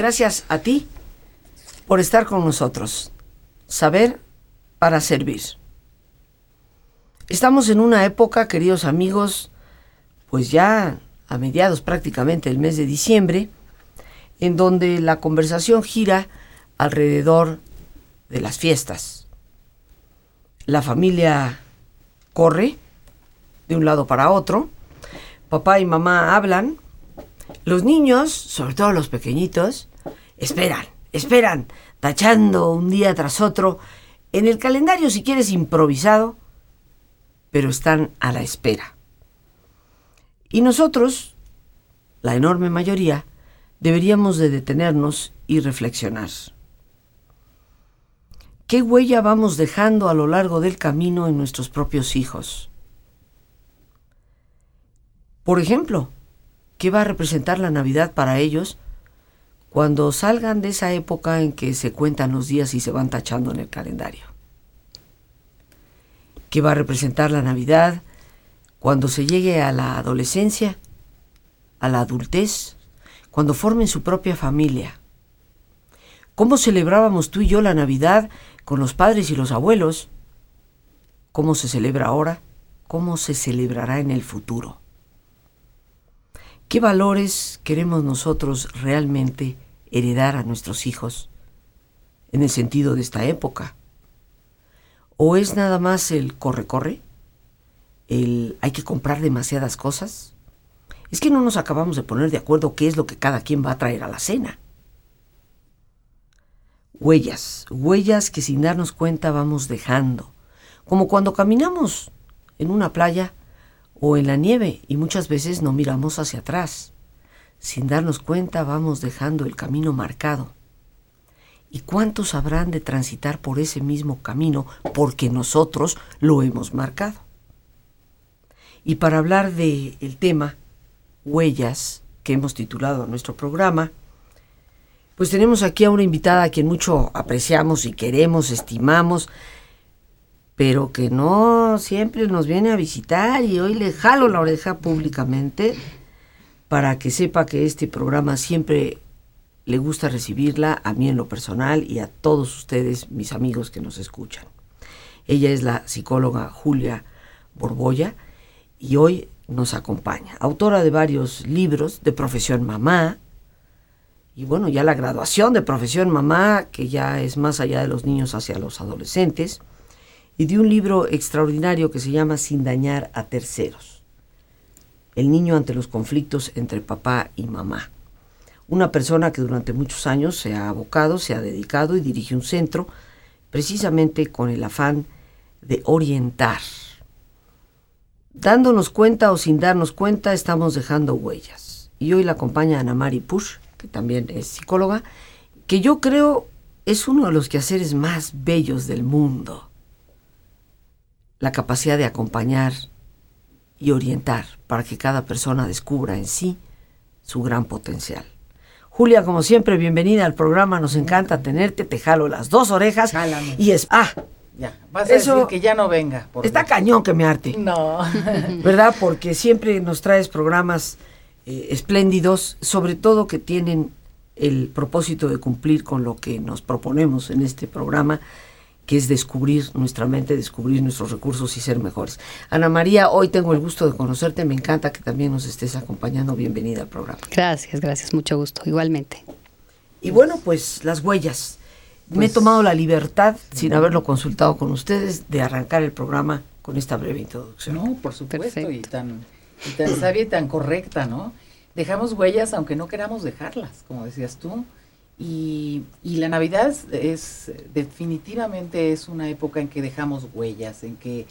Gracias a ti por estar con nosotros. Saber para servir. Estamos en una época, queridos amigos, pues ya a mediados prácticamente del mes de diciembre, en donde la conversación gira alrededor de las fiestas. La familia corre de un lado para otro, papá y mamá hablan, los niños, sobre todo los pequeñitos, esperan, esperan, tachando un día tras otro, en el calendario si quieres improvisado, pero están a la espera. Y nosotros, la enorme mayoría, deberíamos de detenernos y reflexionar. ¿Qué huella vamos dejando a lo largo del camino en nuestros propios hijos? Por ejemplo, ¿qué va a representar la Navidad para ellos cuando salgan de esa época en que se cuentan los días y se van tachando en el calendario? ¿Qué va a representar la Navidad cuando se llegue a la adolescencia, a la adultez, cuando formen su propia familia? ¿Cómo celebrábamos tú y yo la Navidad con los padres y los abuelos? ¿Cómo se celebra ahora? ¿Cómo se celebrará en el futuro? ¿Qué valores queremos nosotros realmente heredar a nuestros hijos en el sentido de esta época? ¿O es nada más el corre-corre? ¿El hay que comprar demasiadas cosas? Es que no nos acabamos de poner de acuerdo qué es lo que cada quien va a traer a la cena. Huellas, huellas que sin darnos cuenta vamos dejando. Como cuando caminamos en una playa o en la nieve y muchas veces no miramos hacia atrás. Sin darnos cuenta vamos dejando el camino marcado. ¿Y cuántos habrán de transitar por ese mismo camino porque nosotros lo hemos marcado? Y para hablar del el tema huellas que hemos titulado nuestro programa, pues tenemos aquí a una invitada a quien mucho apreciamos y queremos, estimamos, pero que no siempre nos viene a visitar y hoy le jalo la oreja públicamente para que sepa que este programa siempre le gusta recibirla a mí en lo personal y a todos ustedes, mis amigos que nos escuchan. Ella es la psicóloga Julia Borbolla y hoy nos acompaña, autora de varios libros de profesión mamá, y bueno, ya la graduación de profesión mamá, que ya es más allá de los niños hacia los adolescentes, y de un libro extraordinario que se llama Sin dañar a terceros. El niño ante los conflictos entre papá y mamá. Una persona que durante muchos años se ha abocado, se ha dedicado y dirige un centro precisamente con el afán de orientar. Dándonos cuenta o sin darnos cuenta, estamos dejando huellas. Y hoy la acompaña Ana Mari Push, que también es psicóloga, que yo creo es uno de los quehaceres más bellos del mundo la capacidad de acompañar y orientar para que cada persona descubra en sí su gran potencial. Julia, como siempre, bienvenida al programa, nos encanta tenerte, te jalo las dos orejas y es ah, ya, vas a eso, decir que ya no venga. está cañón que me arte. No. ¿Verdad? Porque siempre nos traes programas eh, espléndidos, sobre todo que tienen el propósito de cumplir con lo que nos proponemos en este programa que es descubrir nuestra mente, descubrir nuestros recursos y ser mejores. Ana María, hoy tengo el gusto de conocerte, me encanta que también nos estés acompañando, bienvenida al programa. Gracias, gracias, mucho gusto, igualmente. Y bueno, pues las huellas. me he pues tomado la libertad, sin haberlo consultado con ustedes, de arrancar el programa con esta breve introducción. No, por supuesto, y tan, y tan sabia y tan correcta, ¿no? Dejamos huellas aunque no queramos dejarlas, como decías tú. Y, la Navidad es, definitivamente es una época en que dejamos huellas, en que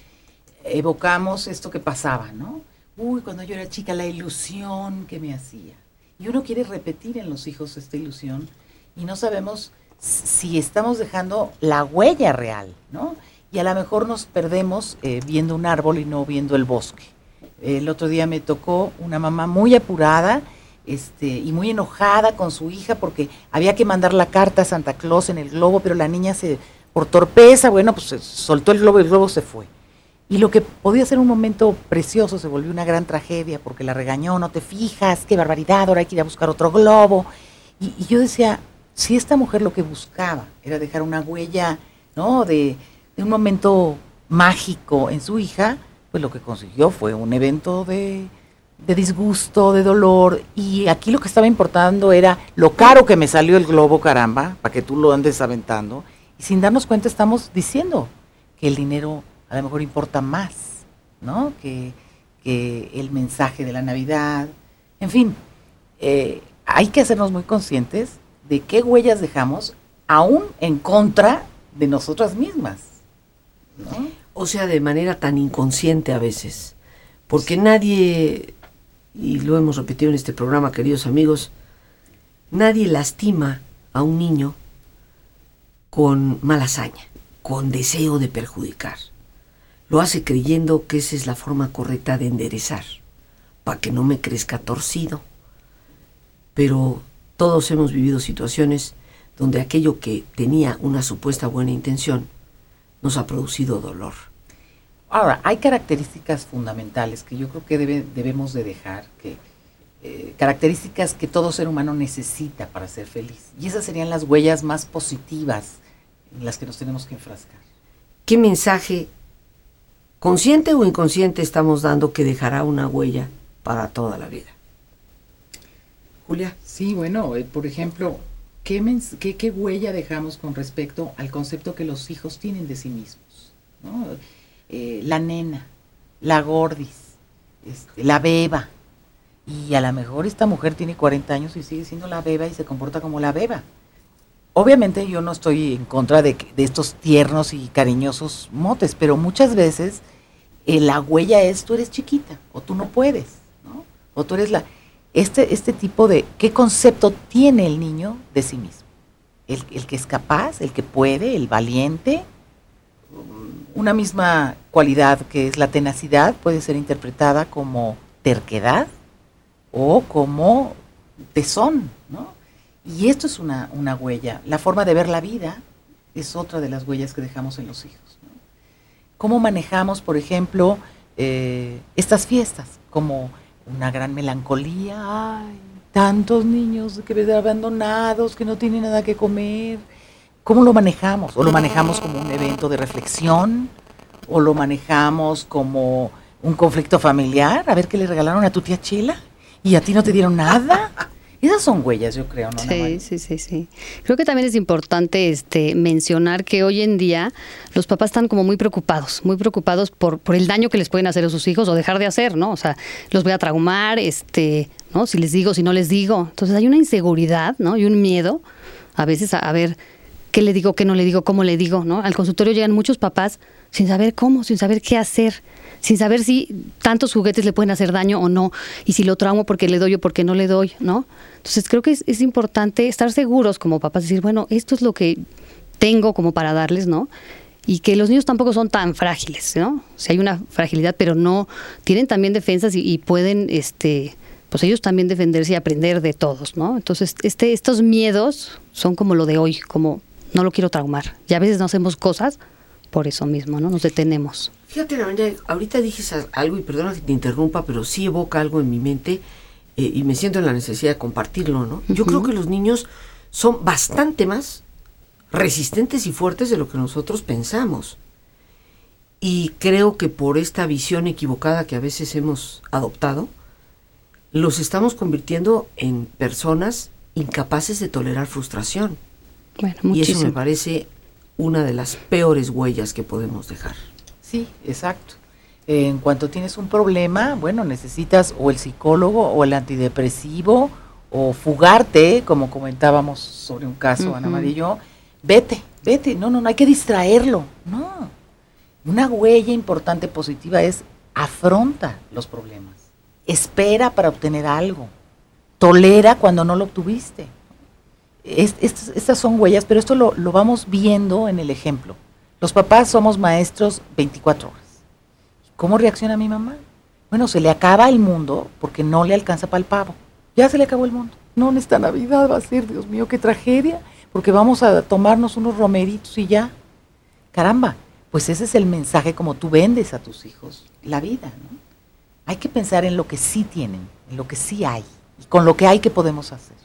evocamos esto que pasaba, ¿no? Uy, cuando yo era chica, la ilusión que me hacía. Y uno quiere repetir en los hijos esta ilusión y no sabemos si estamos dejando la huella real, ¿no? Y a lo mejor nos perdemos eh, viendo un árbol y no viendo el bosque. El otro día me tocó una mamá muy apurada este, y muy enojada con su hija porque había que mandar la carta a Santa Claus en el globo, pero la niña se, por torpeza, bueno, pues soltó el globo y el globo se fue. Y lo que podía ser un momento precioso se volvió una gran tragedia porque la regañó, no te fijas, qué barbaridad, ahora hay que ir a buscar otro globo. Y, yo decía, si esta mujer lo que buscaba era dejar una huella, ¿no? De un momento mágico en su hija, pues lo que consiguió fue un evento de, de disgusto, de dolor, y aquí lo que estaba importando era lo caro que me salió el globo, caramba, para que tú lo andes aventando, y sin darnos cuenta estamos diciendo que el dinero a lo mejor importa más, ¿no? Que, que el mensaje de la Navidad, en fin, eh, hay que hacernos muy conscientes de qué huellas dejamos, aún en contra de nosotras mismas, ¿no? O sea, de manera tan inconsciente a veces, porque nadie y lo hemos repetido en este programa, queridos amigos, nadie lastima a un niño con mala hazaña, con deseo de perjudicar. Lo hace creyendo que esa es la forma correcta de enderezar, para que no me crezca torcido. Pero todos hemos vivido situaciones donde aquello que tenía una supuesta buena intención nos ha producido dolor. Ahora, hay características fundamentales que yo creo que debe, debemos de dejar, que eh, características que todo ser humano necesita para ser feliz. Y esas serían las huellas más positivas en las que nos tenemos que enfrascar. ¿Qué mensaje, consciente o inconsciente, estamos dando que dejará una huella para toda la vida? Julia. Sí, bueno, eh, por ejemplo, ¿qué, qué, ¿qué, huella dejamos con respecto al concepto que los hijos tienen de sí mismos? ¿no? Eh, la nena, la gordis, este, la beba. Y a lo mejor esta mujer tiene 40 años y sigue siendo la beba y se comporta como la beba. Obviamente yo no estoy en contra de, estos tiernos y cariñosos motes, pero muchas veces eh, la huella es tú eres chiquita o tú no puedes, ¿no? O tú eres la... Este, este tipo de... ¿Qué concepto tiene el niño de sí mismo? El, el que es capaz, el que puede, el valiente, una misma cualidad que es la tenacidad puede ser interpretada como terquedad o como tesón, ¿no? Y esto es una, una, huella. La forma de ver la vida es otra de las huellas que dejamos en los hijos. ¿Cómo manejamos, por ejemplo, eh, estas fiestas? Como una gran melancolía, ay, tantos niños que abandonados, que no tienen nada que comer, ¿Cómo lo manejamos? ¿O lo manejamos como un evento de reflexión? ¿O lo manejamos como un conflicto familiar? A ver qué le regalaron a tu tía Chela y a ti no te dieron nada. Esas son huellas, yo creo, ¿no? Sí, sí, sí, sí. Creo que también es importante este, mencionar que hoy en día los papás están como muy preocupados, muy preocupados por, por el daño que les pueden hacer a sus hijos o dejar de hacer, ¿no? O sea, los voy a traumar, este, ¿no? Si les digo, si no les digo. Entonces hay una inseguridad, ¿no? Y un miedo a veces a, a ver qué le digo, qué no le digo, cómo le digo, ¿no? Al consultorio llegan muchos papás sin saber cómo, sin saber qué hacer, sin saber si tantos juguetes le pueden hacer daño o no, y si lo traumo porque le doy o porque no le doy, ¿no? Entonces creo que es, es importante estar seguros como papás, decir, bueno, esto es lo que tengo como para darles, ¿no? Y que los niños tampoco son tan frágiles, ¿no? Si hay una fragilidad, pero no, tienen también defensas y, y pueden, este, pues ellos también defenderse y aprender de todos, ¿no? Entonces, este, estos miedos son como lo de hoy, como no lo quiero traumar. Y a veces no hacemos cosas por eso mismo, ¿no? Nos detenemos. Fíjate, ahorita dijiste algo, y perdona que te interrumpa, pero sí evoca algo en mi mente eh, y me siento en la necesidad de compartirlo, ¿no? Yo creo que los niños son bastante más resistentes y fuertes de lo que nosotros pensamos. Y creo que por esta visión equivocada que a veces hemos adoptado, los estamos convirtiendo en personas incapaces de tolerar frustración. Bueno, y eso me parece una de las peores huellas que podemos dejar. Sí, exacto. En cuanto tienes un problema, bueno, necesitas o el psicólogo o el antidepresivo o fugarte, como comentábamos sobre un caso, uh -huh. Ana María y yo, vete, vete, no, no, no hay que distraerlo, no. Una huella importante positiva es afronta los problemas, espera para obtener algo, tolera cuando no lo obtuviste es, es, estas son huellas, pero esto lo, lo, vamos viendo en el ejemplo. Los papás somos maestros 24 horas. ¿Cómo reacciona mi mamá? Bueno, se le acaba el mundo porque no le alcanza para el pavo. Ya se le acabó el mundo. No, en esta Navidad va a ser, Dios mío, qué tragedia, porque vamos a tomarnos unos romeritos y ya. Caramba, pues ese es el mensaje como tú vendes a tus hijos la vida, ¿no? Hay que pensar en lo que sí tienen, en lo que sí hay, y con lo que hay que podemos hacer.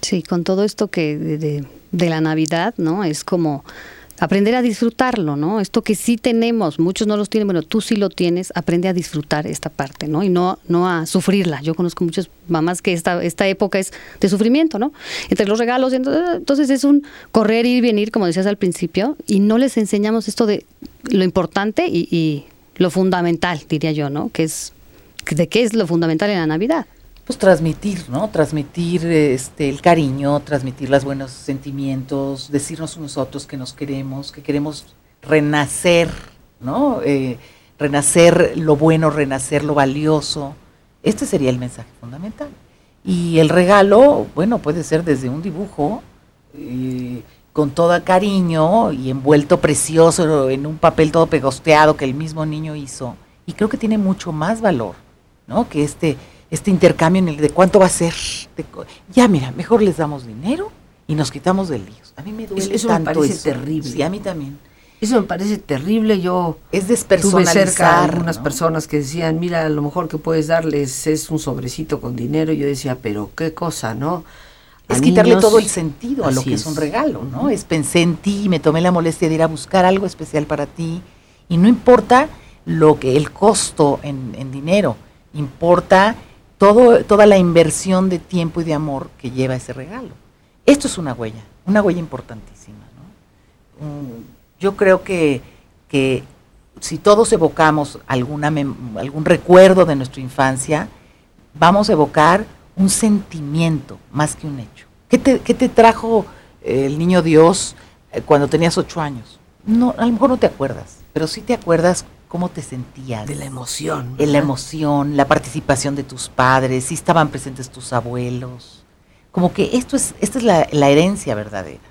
Sí, con todo esto que de, la Navidad, ¿no? Es como aprender a disfrutarlo, ¿no? Esto que sí tenemos, muchos no los tienen, bueno, tú sí lo tienes, aprende a disfrutar esta parte, ¿no? Y no, no a sufrirla. Yo conozco muchas mamás que esta, esta época es de sufrimiento, ¿no? Entre los regalos, entonces es un correr, ir venir, como decías al principio, y no les enseñamos esto de lo importante y, y lo fundamental, diría yo, ¿no? Que es, de qué es lo fundamental en la Navidad pues transmitir, ¿no? Transmitir este el cariño, transmitir los buenos sentimientos, decirnos nosotros que nos queremos, que queremos renacer, ¿no? Eh, renacer lo bueno, renacer lo valioso. Este sería el mensaje fundamental. Y el regalo, bueno, puede ser desde un dibujo, eh, con todo cariño y envuelto precioso en un papel todo pegosteado que el mismo niño hizo. Y creo que tiene mucho más valor, ¿no? Que este este intercambio en el de cuánto va a ser. ya, mira, mejor les damos dinero y nos quitamos de líos. A mí me duele eso tanto me parece terrible. Sí, a mí también. Eso me parece terrible. Yo es despersonalizar. Tuve cerca a algunas personas que decían, mira, lo mejor que puedes darles es un sobrecito con dinero. Y yo decía, pero qué cosa, ¿no? es quitarle todo el sentido a lo que es. un regalo, ¿no? Es pensé en ti, me tomé la molestia de ir a buscar algo especial para ti. Y no importa lo que el costo en, en dinero, importa toda la inversión de tiempo y de amor que lleva ese regalo. Esto es una huella, una huella importantísima. yo creo que, que, si todos evocamos algún recuerdo de nuestra infancia, vamos a evocar un sentimiento más que un hecho. ¿Qué te, te trajo el niño Dios eh, cuando tenías ocho años? No, a lo mejor no te acuerdas, pero sí te acuerdas cómo te sentías. De la emoción. De la emoción, la participación de tus padres, si estaban presentes tus abuelos. Como que esto es, esta es la, herencia verdadera.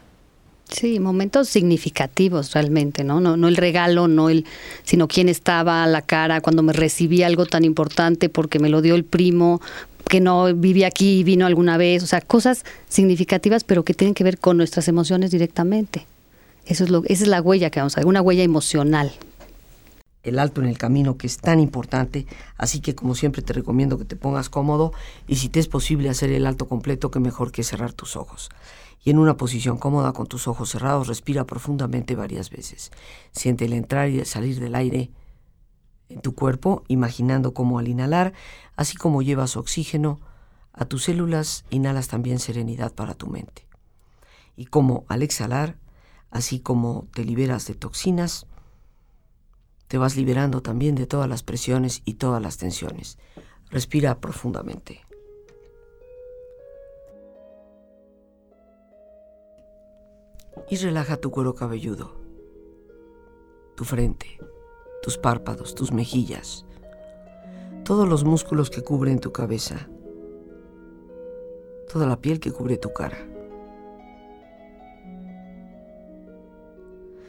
Sí, momentos significativos realmente, ¿no? ¿no? No el regalo, no el, sino quién estaba a la cara cuando me recibí algo tan importante porque me lo dio el primo, que no vivía aquí y vino alguna vez, o sea, cosas significativas pero que tienen que ver con nuestras emociones directamente. Eso es lo, esa es la huella que vamos a ver, una huella emocional el alto en el camino que es tan importante, así que como siempre te recomiendo que te pongas cómodo y si te es posible hacer el alto completo, que mejor que cerrar tus ojos. Y en una posición cómoda con tus ojos cerrados, respira profundamente varias veces. Siente el entrar y el salir del aire en tu cuerpo, imaginando cómo al inhalar, así como llevas oxígeno a tus células, inhalas también serenidad para tu mente. Y como al exhalar, así como te liberas de toxinas, te vas liberando también de todas las presiones y todas las tensiones. Respira profundamente. Y relaja tu cuero cabelludo, tu frente, tus párpados, tus mejillas, todos los músculos que cubren tu cabeza, toda la piel que cubre tu cara.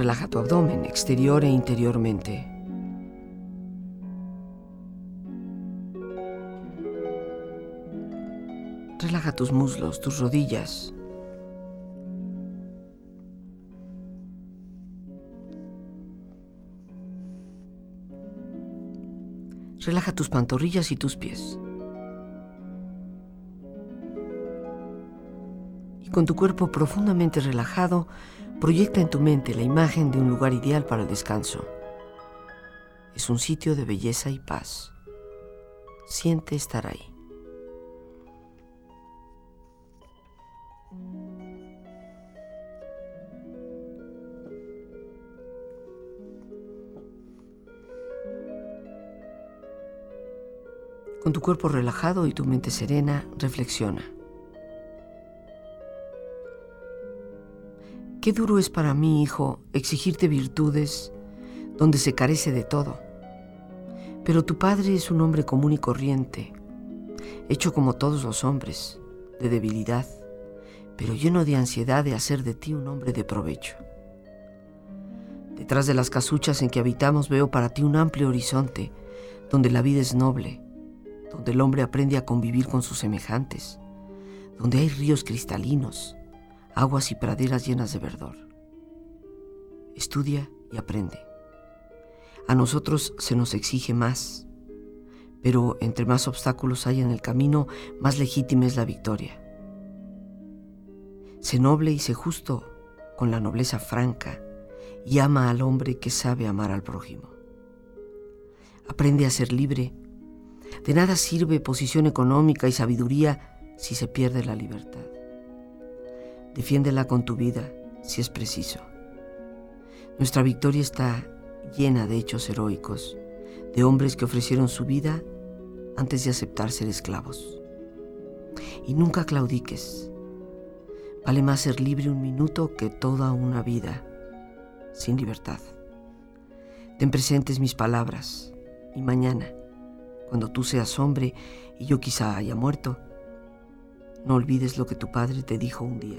Relaja tu abdomen exterior e interiormente. Relaja tus muslos, tus rodillas. Relaja tus pantorrillas y tus pies. Con tu cuerpo profundamente relajado, Proyecta en tu mente la imagen de un lugar ideal para el descanso. Es un sitio de belleza y paz. Siente estar ahí. Con tu cuerpo relajado y tu mente serena, reflexiona. Qué duro es para mí, hijo, exigirte virtudes donde se carece de todo. Pero tu padre es un hombre común y corriente, hecho como todos los hombres, de debilidad, pero lleno de ansiedad de hacer de ti un hombre de provecho. Detrás de las casuchas en que habitamos veo para ti un amplio horizonte, donde la vida es noble, donde el hombre aprende a convivir con sus semejantes, donde hay ríos cristalinos, aguas y praderas llenas de verdor. Estudia y aprende. A nosotros se nos exige más, pero entre más obstáculos hay en el camino, más legítima es la victoria. Sé noble y sé justo con la nobleza franca y ama al hombre que sabe amar al prójimo. Aprende a ser libre. De nada sirve posición económica y sabiduría si se pierde la libertad. Defiéndela con tu vida si es preciso. Nuestra victoria está llena de hechos heroicos, de hombres que ofrecieron su vida antes de aceptar ser esclavos. Y nunca claudiques. Vale más ser libre un minuto que toda una vida sin libertad. Ten presentes mis palabras y mañana, cuando tú seas hombre y yo quizá haya muerto, no olvides lo que tu padre te dijo un día,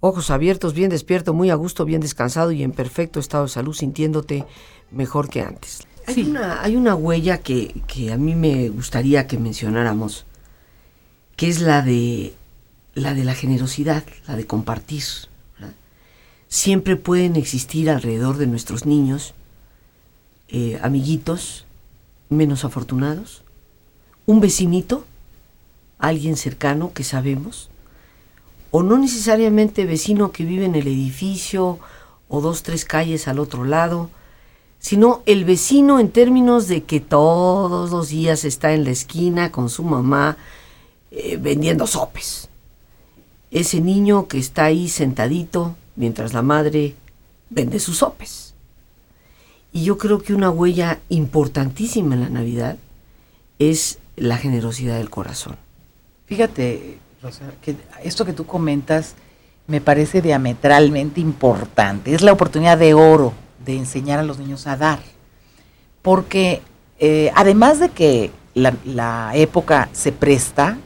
Ojos abiertos, bien despierto, muy a gusto, bien descansado y en perfecto estado de salud, sintiéndote mejor que antes. Hay, una, hay una huella que, que a mí me gustaría que mencionáramos que es la de la de la generosidad, la de compartir. Siempre pueden existir alrededor de nuestros niños eh, amiguitos menos afortunados, un vecinito, alguien cercano que sabemos, o no necesariamente vecino que vive en el edificio o dos, tres calles al otro lado, sino el vecino en términos de que todos los días está en la esquina con su mamá eh, vendiendo sopes. Ese niño que está ahí sentadito mientras la madre vende sus sopes. Y yo creo que una huella importantísima en la Navidad es la generosidad del corazón. Fíjate, Esto que tú comentas me parece diametralmente importante. Es la oportunidad de oro de enseñar a los niños a dar. Porque eh, además de que la, la época se presta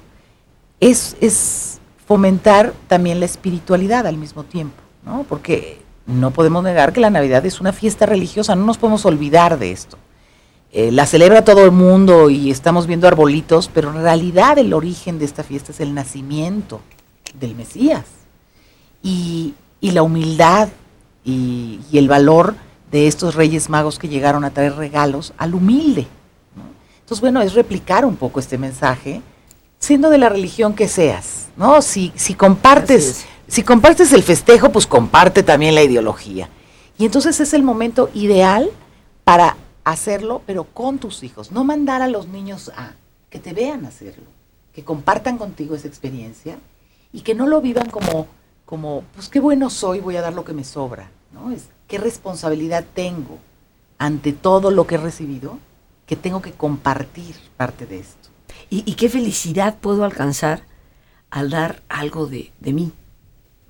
es, fomentar también la espiritualidad al mismo tiempo, ¿no? Porque no podemos negar que la Navidad es una fiesta religiosa, no nos podemos olvidar de esto. Eh, la celebra todo el mundo y estamos viendo arbolitos, pero en realidad el origen de esta fiesta es el nacimiento del Mesías. Y, la humildad y, el valor de estos reyes magos que llegaron a traer regalos al humilde. Entonces, bueno, es replicar un poco este mensaje siendo de la religión que seas, ¿no? Si, si compartes, si compartes el festejo, pues comparte también la ideología. Y entonces es el momento ideal para hacerlo, pero con tus hijos. No mandar a los niños a que te vean hacerlo, que compartan contigo esa experiencia y que no lo vivan como, como pues qué bueno soy, voy a dar lo que me sobra, ¿no? Es qué responsabilidad tengo ante todo lo que he recibido, que tengo que compartir parte de esto. Y, qué felicidad puedo alcanzar al dar algo de, mí.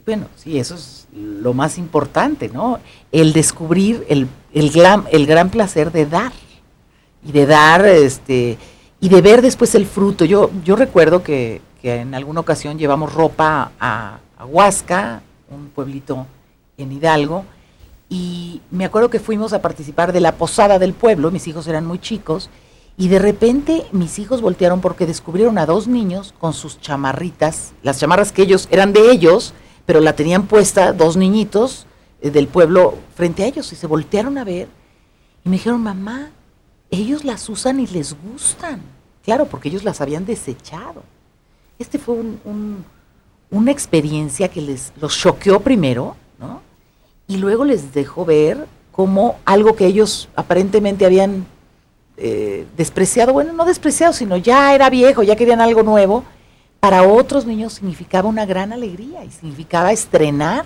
Bueno, sí, eso es lo más importante, ¿no? El descubrir el, el, el gran placer de dar. Y de dar, este, y de ver después el fruto. Yo, yo recuerdo que, en alguna ocasión llevamos ropa a, a Huasca, un pueblito en Hidalgo, y me acuerdo que fuimos a participar de la posada del pueblo, mis hijos eran muy chicos, y de repente mis hijos voltearon porque descubrieron a dos niños con sus chamarritas, las chamarras que ellos eran de ellos, pero la tenían puesta dos niñitos del pueblo frente a ellos y se voltearon a ver y me dijeron, mamá, ellos las usan y les gustan. Claro, porque ellos las habían desechado. Este fue una experiencia que les los choqueó primero, ¿no? Y luego les dejó ver como algo que ellos aparentemente habían eh, despreciado, bueno, no despreciado, sino ya era viejo, ya querían algo nuevo, para otros niños significaba una gran alegría y significaba estrenar.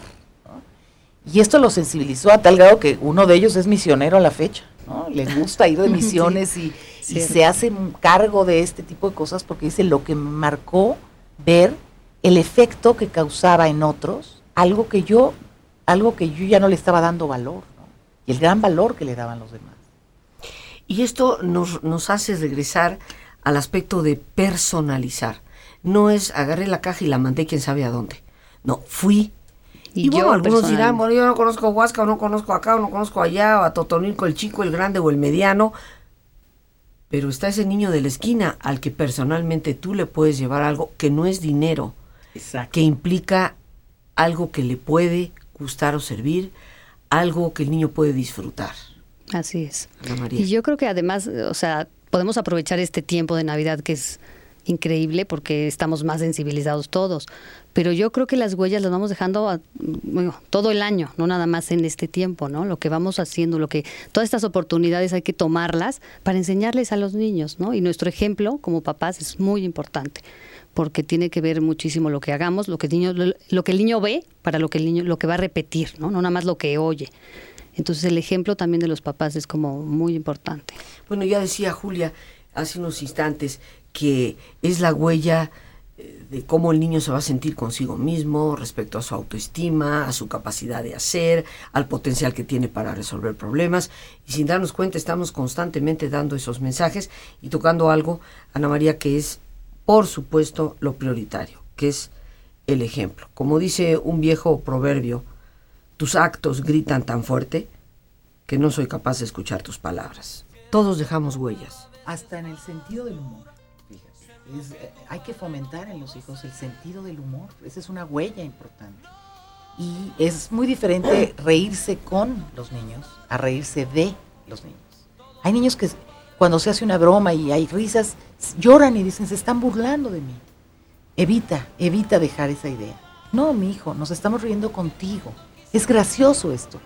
Y esto lo sensibilizó a tal grado que uno de ellos es misionero a la fecha. ¿no? Le gusta ir de misiones y, y se hace cargo de este tipo de cosas porque dice lo que me marcó ver el efecto que causaba en otros, algo que yo, algo que yo ya no le estaba dando valor, y el gran valor que le daban los demás. Y esto nos, nos hace regresar al aspecto de personalizar. No es agarré la caja y la mandé quién sabe a dónde. No, fui. Y, bueno, algunos dirán, bueno, yo no conozco a Huasca, o no conozco acá, o no conozco allá, o a Totonilco, el chico, el grande o el mediano. Pero está ese niño de la esquina al que personalmente tú le puedes llevar algo que no es dinero, que implica algo que le puede gustar o servir, algo que el niño puede disfrutar. Así es. Y yo creo que además, o sea, podemos aprovechar este tiempo de Navidad que es increíble porque estamos más sensibilizados todos. Pero yo creo que las huellas las vamos dejando todo el año, no nada más en este tiempo, ¿no? Lo que vamos haciendo, lo que todas estas oportunidades hay que tomarlas para enseñarles a los niños, ¿no? Y nuestro ejemplo como papás es muy importante porque tiene que ver muchísimo lo que hagamos, lo que el niño, lo que el niño ve para lo que el niño, lo que va a repetir, ¿no? No nada más lo que oye. Entonces el ejemplo también de los papás es como muy importante. Bueno, ya decía Julia hace unos instantes que es la huella de cómo el niño se va a sentir consigo mismo respecto a su autoestima, a su capacidad de hacer, al potencial que tiene para resolver problemas. Y sin darnos cuenta estamos constantemente dando esos mensajes y tocando algo, Ana María, que es, por supuesto, lo prioritario, que es el ejemplo. Como dice un viejo proverbio, tus actos gritan tan fuerte que no soy capaz de escuchar tus palabras. Todos dejamos huellas. Hasta en el sentido del humor. Eh, hay que fomentar en los hijos el sentido del humor. Esa es una huella importante. Y es muy diferente reírse con los niños a reírse de los niños. Hay niños que cuando se hace una broma y hay risas, lloran y dicen, se están burlando de mí. Evita, evita dejar esa idea. No, mi hijo, nos estamos riendo contigo. Es gracioso esto.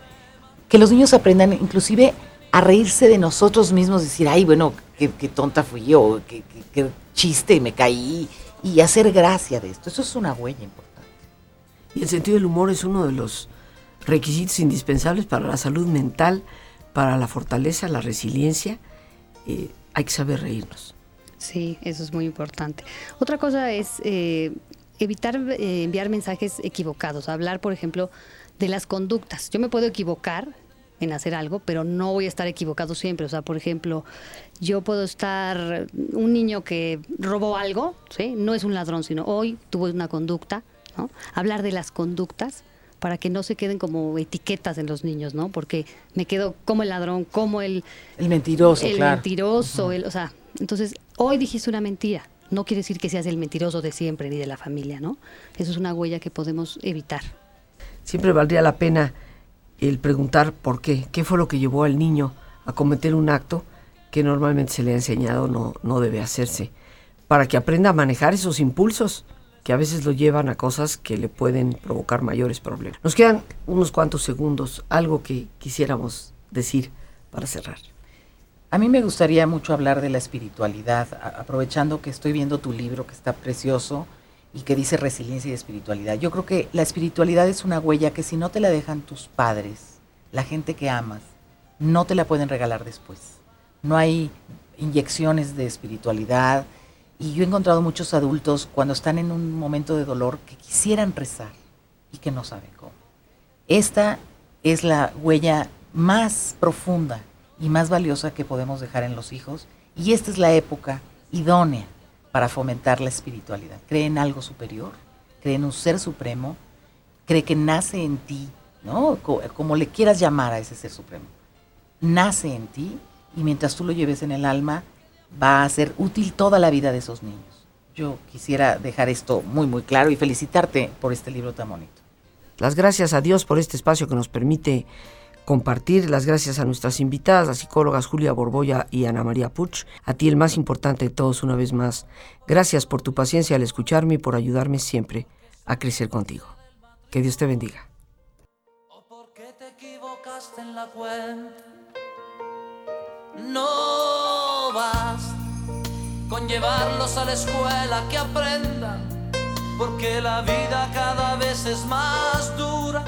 Que los niños aprendan inclusive a reírse de nosotros mismos, decir, ay, bueno, qué, tonta fui yo, qué, qué, chiste, me caí, y hacer gracia de esto. Eso es una huella importante. Y el sentido del humor es uno de los requisitos indispensables para la salud mental, para la fortaleza, la resiliencia. Eh, hay que saber reírnos. Sí, eso es muy importante. Otra cosa es eh, evitar eh, enviar mensajes equivocados, hablar, por ejemplo, de las conductas. Yo me puedo equivocar en hacer algo, pero no voy a estar equivocado siempre. O sea, por ejemplo, yo puedo estar, un niño que robó algo, ¿sí? no es un ladrón, sino hoy tuvo una conducta, ¿no? Hablar de las conductas para que no se queden como etiquetas en los niños, ¿no? Porque me quedo como el ladrón, como el... El mentiroso, el claro. mentiroso, el, o sea, entonces, hoy dijiste una mentira. No quiere decir que seas el mentiroso de siempre ni de la familia, ¿no? Eso es una huella que podemos evitar. Siempre valdría la pena el preguntar por qué, qué fue lo que llevó al niño a cometer un acto que normalmente se le ha enseñado no, no debe hacerse, para que aprenda a manejar esos impulsos que a veces lo llevan a cosas que le pueden provocar mayores problemas. Nos quedan unos cuantos segundos, algo que quisiéramos decir para cerrar. A mí me gustaría mucho hablar de la espiritualidad, aprovechando que estoy viendo tu libro que está precioso y que dice resiliencia y espiritualidad. Yo creo que la espiritualidad es una huella que si no te la dejan tus padres, la gente que amas, no te la pueden regalar después. No hay inyecciones de espiritualidad y yo he encontrado muchos adultos cuando están en un momento de dolor que quisieran rezar y que no saben cómo. Esta es la huella más profunda y más valiosa que podemos dejar en los hijos y esta es la época idónea para fomentar la espiritualidad. Cree en algo superior, cree en un ser supremo, cree que nace en ti, ¿no? Como le quieras llamar a ese ser supremo. Nace en ti y mientras tú lo lleves en el alma, va a ser útil toda la vida de esos niños. Yo quisiera dejar esto muy, muy claro y felicitarte por este libro tan bonito. Las gracias a Dios por este espacio que nos permite compartir. Las gracias a nuestras invitadas, las psicólogas Julia Borboya y Ana María Puch. A ti el más importante de todos una vez más. Gracias por tu paciencia al escucharme y por ayudarme siempre a crecer contigo. Que Dios te bendiga. No vas con llevarlos a la escuela que aprendan porque la vida cada vez es más dura.